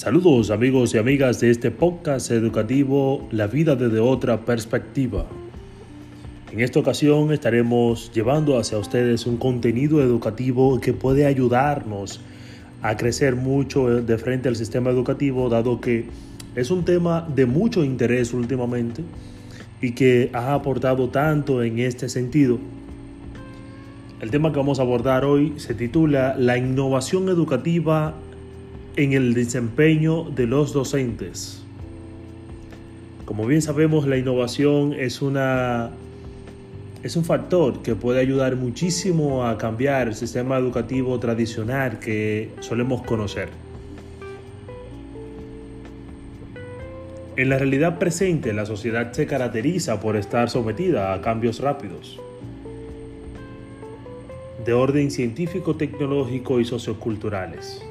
Saludos amigos y amigas de este podcast educativo La vida desde otra perspectiva. En esta ocasión estaremos llevando hacia ustedes un contenido educativo que puede ayudarnos a crecer mucho de frente al sistema educativo, dado que es un tema de mucho interés últimamente y que ha aportado tanto en este sentido. El tema que vamos a abordar hoy se titula La innovación educativa en el desempeño de los docentes. Como bien sabemos, la innovación es una es un factor que puede ayudar muchísimo a cambiar el sistema educativo tradicional que solemos conocer. En la realidad presente, la sociedad se caracteriza por estar sometida a cambios rápidos de orden científico, tecnológico y socioculturales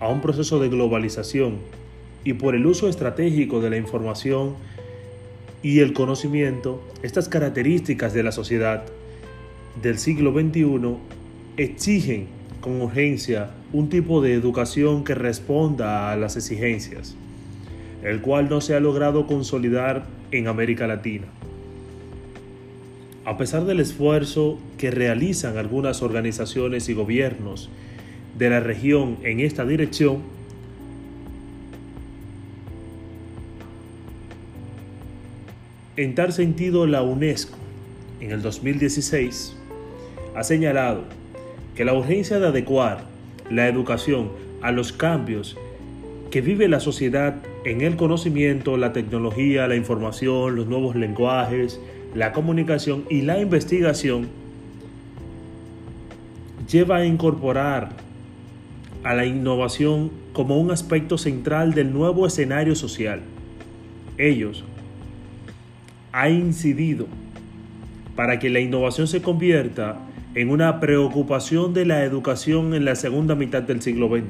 a un proceso de globalización y por el uso estratégico de la información y el conocimiento, estas características de la sociedad del siglo XXI exigen con urgencia un tipo de educación que responda a las exigencias, el cual no se ha logrado consolidar en América Latina. A pesar del esfuerzo que realizan algunas organizaciones y gobiernos de la región en esta dirección, en tal sentido la UNESCO en el 2016 ha señalado que la urgencia de adecuar la educación a los cambios que vive la sociedad en el conocimiento, la tecnología, la información, los nuevos lenguajes, la comunicación y la investigación lleva a incorporar a la innovación como un aspecto central del nuevo escenario social. Ellos ha incidido para que la innovación se convierta en una preocupación de la educación en la segunda mitad del siglo XX,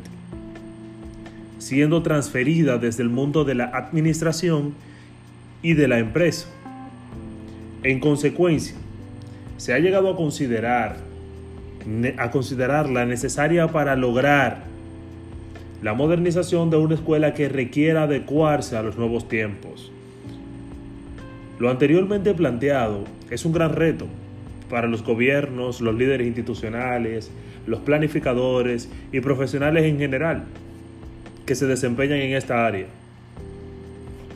siendo transferida desde el mundo de la administración y de la empresa. En consecuencia, se ha llegado a considerar a considerarla necesaria para lograr la modernización de una escuela que requiera adecuarse a los nuevos tiempos. Lo anteriormente planteado es un gran reto para los gobiernos, los líderes institucionales, los planificadores y profesionales en general que se desempeñan en esta área.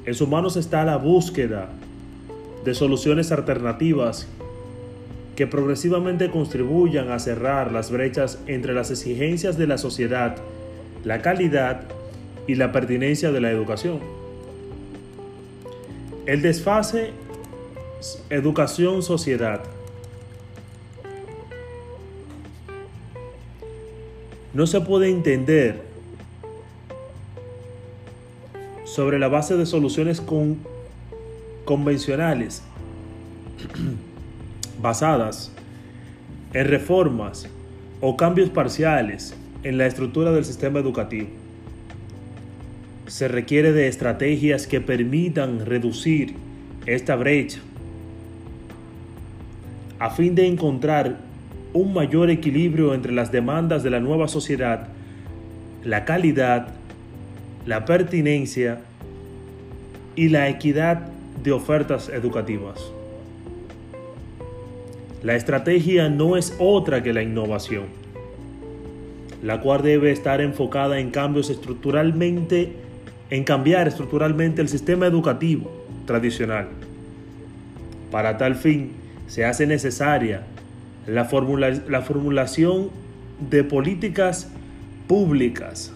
En sus manos está la búsqueda de soluciones alternativas que progresivamente contribuyan a cerrar las brechas entre las exigencias de la sociedad, la calidad y la pertinencia de la educación. El desfase educación-sociedad no se puede entender sobre la base de soluciones con, convencionales basadas en reformas o cambios parciales en la estructura del sistema educativo. Se requiere de estrategias que permitan reducir esta brecha a fin de encontrar un mayor equilibrio entre las demandas de la nueva sociedad, la calidad, la pertinencia y la equidad de ofertas educativas. La estrategia no es otra que la innovación, la cual debe estar enfocada en cambios estructuralmente, en cambiar estructuralmente el sistema educativo tradicional. Para tal fin, se hace necesaria la, la formulación de políticas públicas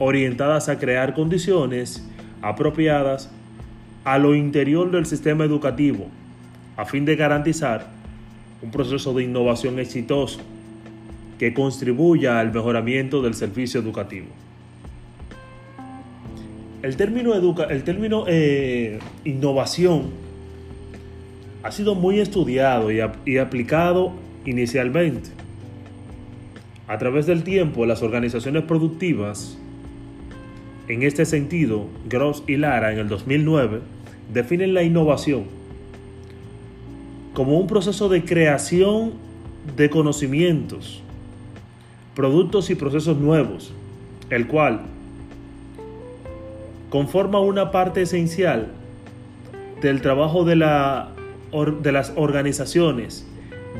orientadas a crear condiciones apropiadas a lo interior del sistema educativo a fin de garantizar un proceso de innovación exitoso que contribuya al mejoramiento del servicio educativo. El término, educa el término eh, innovación ha sido muy estudiado y, y aplicado inicialmente. A través del tiempo, las organizaciones productivas, en este sentido, Gross y Lara en el 2009, definen la innovación como un proceso de creación de conocimientos, productos y procesos nuevos, el cual conforma una parte esencial del trabajo de, la, de las organizaciones,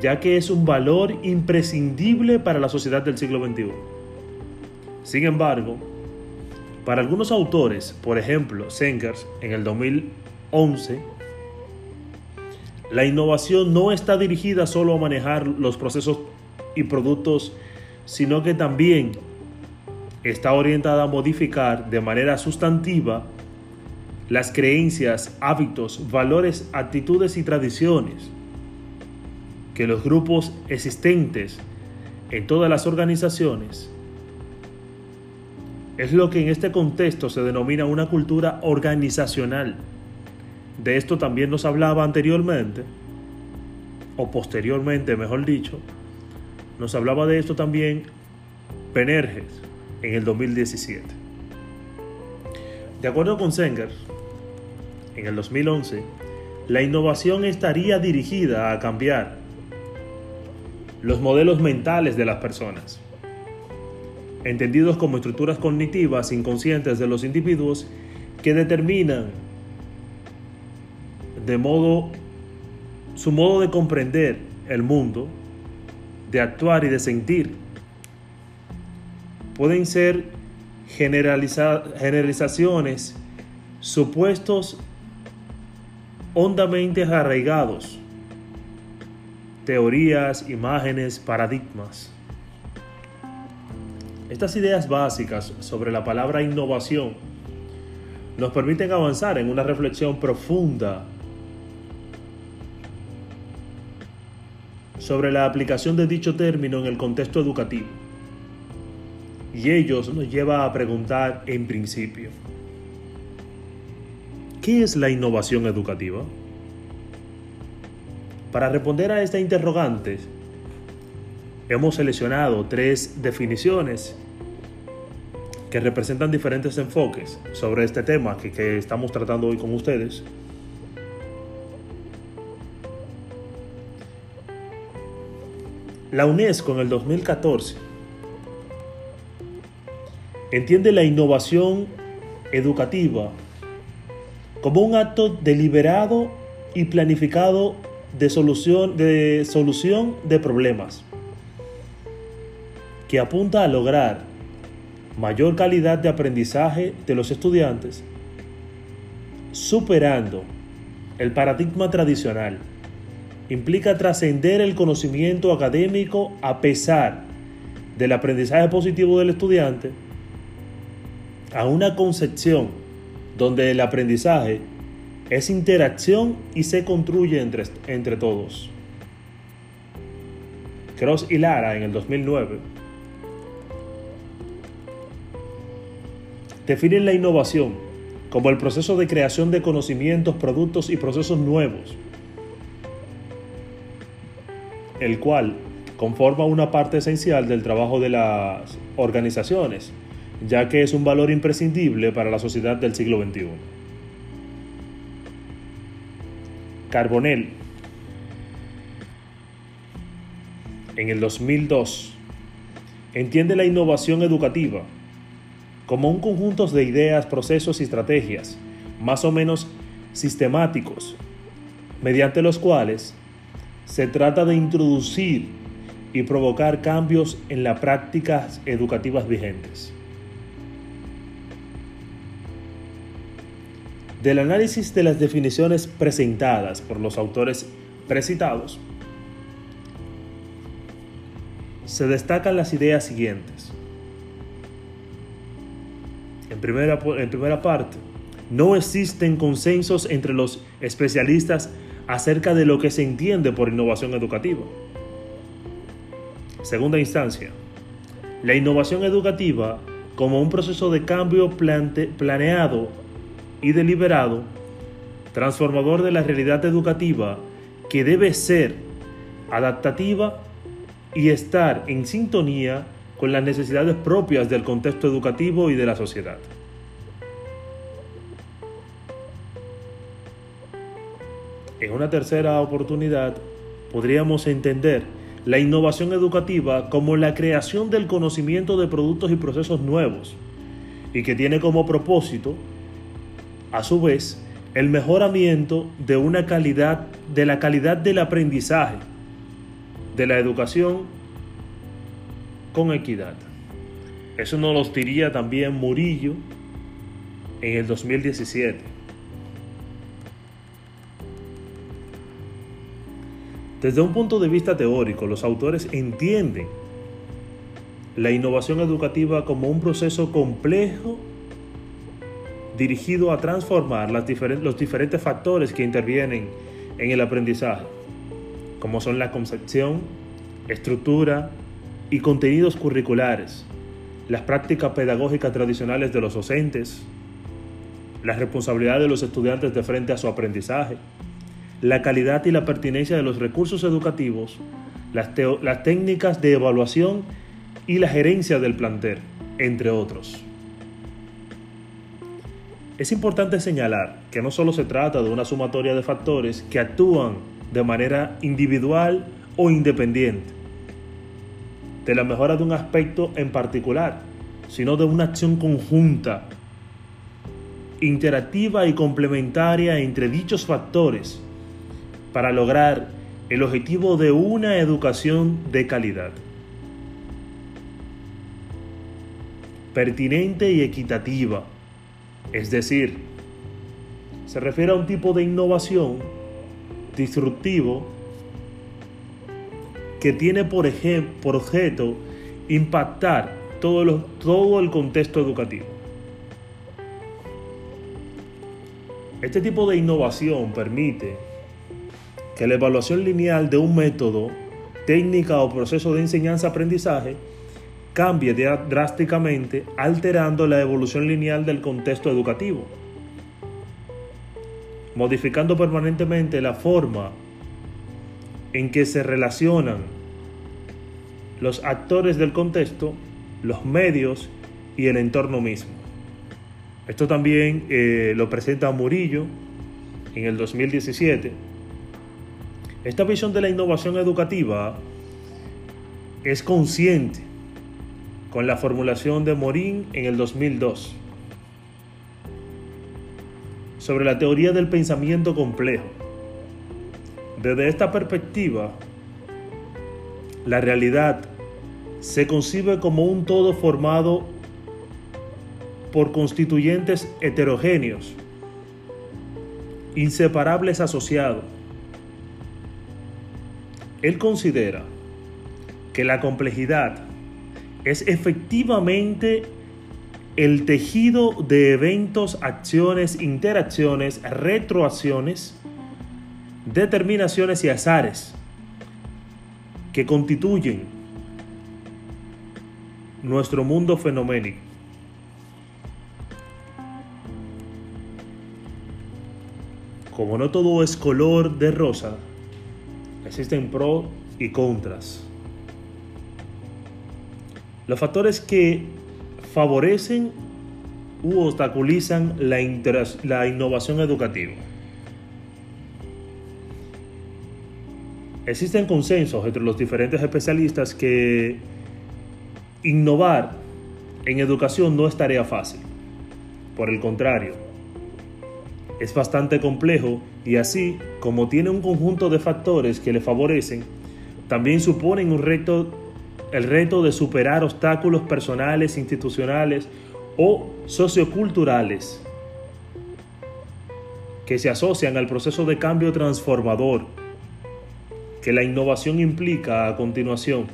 ya que es un valor imprescindible para la sociedad del siglo XXI. Sin embargo, para algunos autores, por ejemplo, Sengers en el 2011, la innovación no está dirigida solo a manejar los procesos y productos, sino que también está orientada a modificar de manera sustantiva las creencias, hábitos, valores, actitudes y tradiciones que los grupos existentes en todas las organizaciones es lo que en este contexto se denomina una cultura organizacional. De esto también nos hablaba anteriormente, o posteriormente, mejor dicho, nos hablaba de esto también Penerges en el 2017. De acuerdo con Senger, en el 2011, la innovación estaría dirigida a cambiar los modelos mentales de las personas, entendidos como estructuras cognitivas inconscientes de los individuos que determinan de modo su modo de comprender el mundo, de actuar y de sentir. Pueden ser generalizaciones, supuestos hondamente arraigados, teorías, imágenes, paradigmas. Estas ideas básicas sobre la palabra innovación nos permiten avanzar en una reflexión profunda sobre la aplicación de dicho término en el contexto educativo. Y ellos nos lleva a preguntar en principio, ¿qué es la innovación educativa? Para responder a esta interrogante, hemos seleccionado tres definiciones que representan diferentes enfoques sobre este tema que, que estamos tratando hoy con ustedes. La UNESCO en el 2014 entiende la innovación educativa como un acto deliberado y planificado de solución de, solución de problemas que apunta a lograr mayor calidad de aprendizaje de los estudiantes, superando el paradigma tradicional implica trascender el conocimiento académico a pesar del aprendizaje positivo del estudiante a una concepción donde el aprendizaje es interacción y se construye entre, entre todos. Cross y Lara en el 2009 definen la innovación como el proceso de creación de conocimientos, productos y procesos nuevos el cual conforma una parte esencial del trabajo de las organizaciones, ya que es un valor imprescindible para la sociedad del siglo XXI. Carbonell, en el 2002, entiende la innovación educativa como un conjunto de ideas, procesos y estrategias más o menos sistemáticos, mediante los cuales se trata de introducir y provocar cambios en las prácticas educativas vigentes. Del análisis de las definiciones presentadas por los autores precitados, se destacan las ideas siguientes. En primera, en primera parte, no existen consensos entre los especialistas acerca de lo que se entiende por innovación educativa. Segunda instancia, la innovación educativa como un proceso de cambio planeado y deliberado, transformador de la realidad educativa que debe ser adaptativa y estar en sintonía con las necesidades propias del contexto educativo y de la sociedad. En una tercera oportunidad, podríamos entender la innovación educativa como la creación del conocimiento de productos y procesos nuevos y que tiene como propósito, a su vez, el mejoramiento de una calidad de la calidad del aprendizaje, de la educación con equidad. Eso nos lo diría también Murillo en el 2017. Desde un punto de vista teórico, los autores entienden la innovación educativa como un proceso complejo dirigido a transformar los diferentes factores que intervienen en el aprendizaje, como son la concepción, estructura y contenidos curriculares, las prácticas pedagógicas tradicionales de los docentes, la responsabilidad de los estudiantes de frente a su aprendizaje, la calidad y la pertinencia de los recursos educativos, las, técnicas de evaluación y la gerencia del plantel, entre otros. Es importante señalar que no solo se trata de una sumatoria de factores que actúan de manera individual o independiente, de la mejora de un aspecto en particular, sino de una acción conjunta, interactiva y complementaria entre dichos factores para lograr el objetivo de una educación de calidad. Pertinente y equitativa, es decir, se refiere a un tipo de innovación disruptivo que tiene por, objeto impactar todo el contexto educativo. Este tipo de innovación permite que la evaluación lineal de un método, técnica o proceso de enseñanza-aprendizaje cambie drásticamente alterando la evolución lineal del contexto educativo, modificando permanentemente la forma en que se relacionan los actores del contexto, los medios y el entorno mismo. Esto también eh, lo presenta Murillo en el 2017 esta visión de la innovación educativa es consciente con la formulación de Morín en el 2002 sobre la teoría del pensamiento complejo. Desde esta perspectiva, la realidad se concibe como un todo formado por constituyentes heterogéneos, inseparables asociados, él considera que la complejidad es efectivamente el tejido de eventos, acciones, interacciones, retroacciones, determinaciones y azares que constituyen nuestro mundo fenoménico. Como no todo es color de rosa, Existen pros y contras. Los factores que favorecen u obstaculizan la, innovación educativa. Existen consensos entre los diferentes especialistas que innovar en educación no es tarea fácil. Por el contrario, es bastante complejo y así como tiene un conjunto de factores que le favorecen, también suponen un reto, el reto de superar obstáculos personales, institucionales o socioculturales que se asocian al proceso de cambio transformador que la innovación implica a continuación.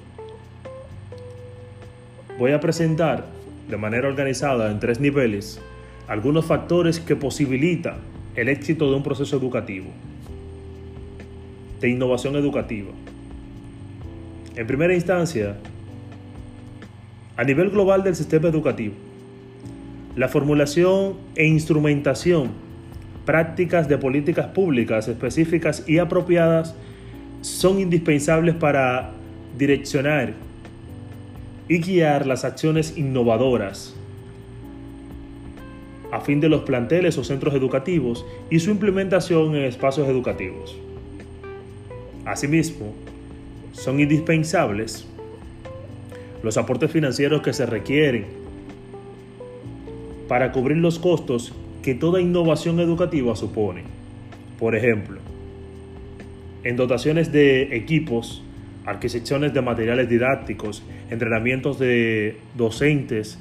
Voy a presentar de manera organizada en tres niveles algunos factores que posibilitan el éxito de un proceso educativo, de innovación educativa. En primera instancia, a nivel global del sistema educativo, la formulación e instrumentación, prácticas de políticas públicas específicas y apropiadas son indispensables para direccionar y guiar las acciones innovadoras a fin de los planteles o centros educativos y su implementación en espacios educativos. Asimismo, son indispensables los aportes financieros que se requieren para cubrir los costos que toda innovación educativa supone. Por ejemplo, en dotaciones de equipos, adquisiciones de materiales didácticos, entrenamientos de docentes,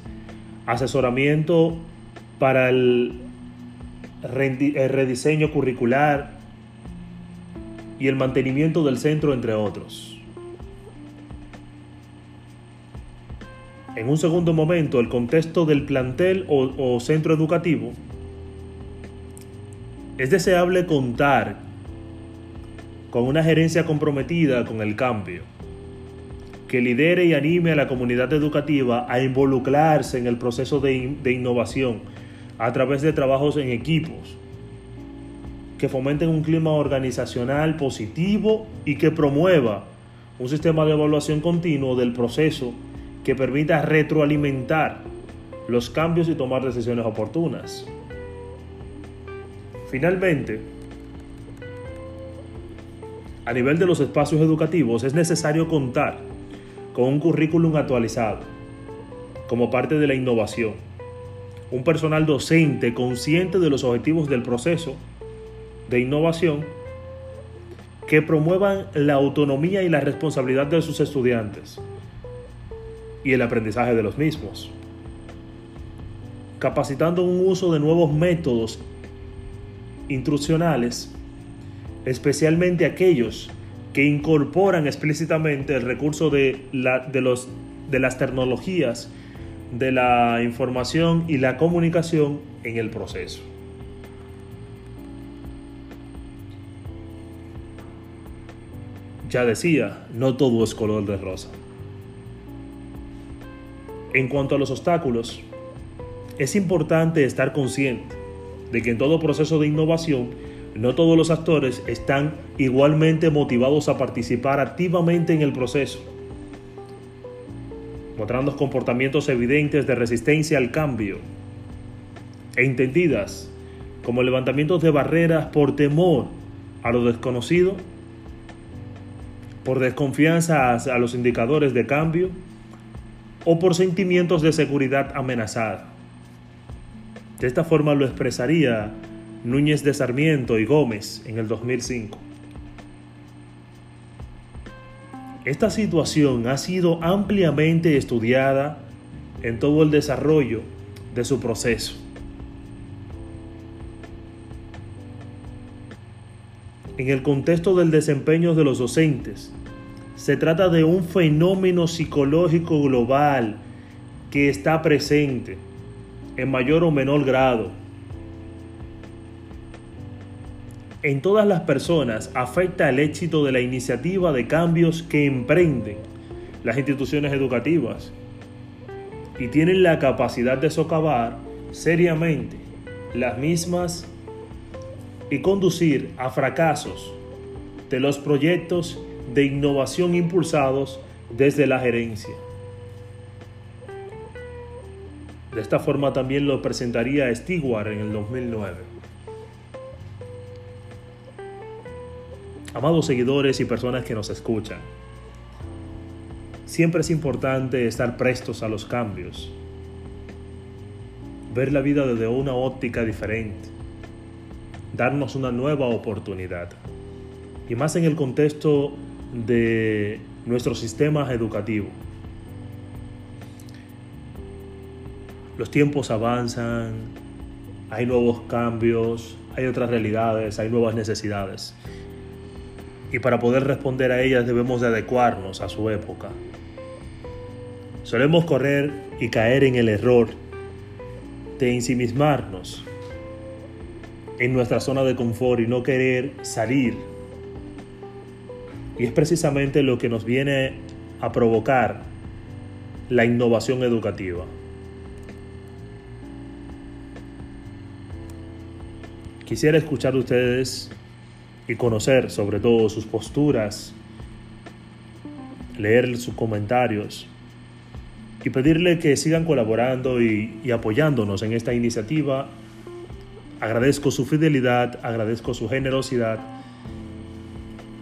asesoramiento para el, rediseño curricular y el mantenimiento del centro, entre otros. En un segundo momento, el contexto del plantel o, centro educativo es deseable contar con una gerencia comprometida con el cambio, que lidere y anime a la comunidad educativa a involucrarse en el proceso de innovación a través de trabajos en equipos, que fomenten un clima organizacional positivo y que promueva un sistema de evaluación continuo del proceso que permita retroalimentar los cambios y tomar decisiones oportunas. Finalmente, a nivel de los espacios educativos es necesario contar con un currículum actualizado como parte de la innovación, un personal docente consciente de los objetivos del proceso de innovación que promuevan la autonomía y la responsabilidad de sus estudiantes y el aprendizaje de los mismos, capacitando un uso de nuevos métodos instruccionales, especialmente aquellos que incorporan explícitamente el recurso de, la, de, los, de las tecnologías, de la información y la comunicación en el proceso. Ya decía, no todo es color de rosa. En cuanto a los obstáculos, es importante estar consciente de que en todo proceso de innovación no todos los actores están igualmente motivados a participar activamente en el proceso, mostrando comportamientos evidentes de resistencia al cambio e entendidas como levantamientos de barreras por temor a lo desconocido, por desconfianza a los indicadores de cambio o por sentimientos de seguridad amenazada. De esta forma lo expresaría Núñez de Sarmiento y Gómez en el 2005. Esta situación ha sido ampliamente estudiada en todo el desarrollo de su proceso. En el contexto del desempeño de los docentes, se trata de un fenómeno psicológico global que está presente en mayor o menor grado. En todas las personas afecta el éxito de la iniciativa de cambios que emprenden las instituciones educativas y tienen la capacidad de socavar seriamente las mismas y conducir a fracasos de los proyectos de innovación impulsados desde la gerencia. De esta forma también lo presentaría Stewart en el 2009. Amados seguidores y personas que nos escuchan, siempre es importante estar prestos a los cambios, ver la vida desde una óptica diferente, darnos una nueva oportunidad, y más en el contexto de nuestro sistema educativo. los tiempos avanzan, hay nuevos cambios, hay otras realidades, hay nuevas necesidades. Y para poder responder a ellas debemos de adecuarnos a su época. Solemos correr y caer en el error de ensimismarnos en nuestra zona de confort y no querer salir. Y es precisamente lo que nos viene a provocar la innovación educativa. Quisiera escuchar a ustedes y conocer sobre todo sus posturas, leer sus comentarios y pedirle que sigan colaborando y, y apoyándonos en esta iniciativa. Agradezco su fidelidad, agradezco su generosidad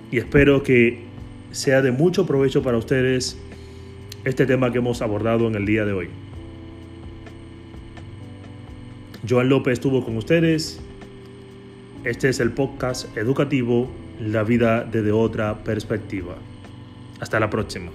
y espero que sea de mucho provecho para ustedes este tema que hemos abordado en el día de hoy. Joan López estuvo con ustedes. Este es el podcast educativo La vida desde otra perspectiva. Hasta la próxima.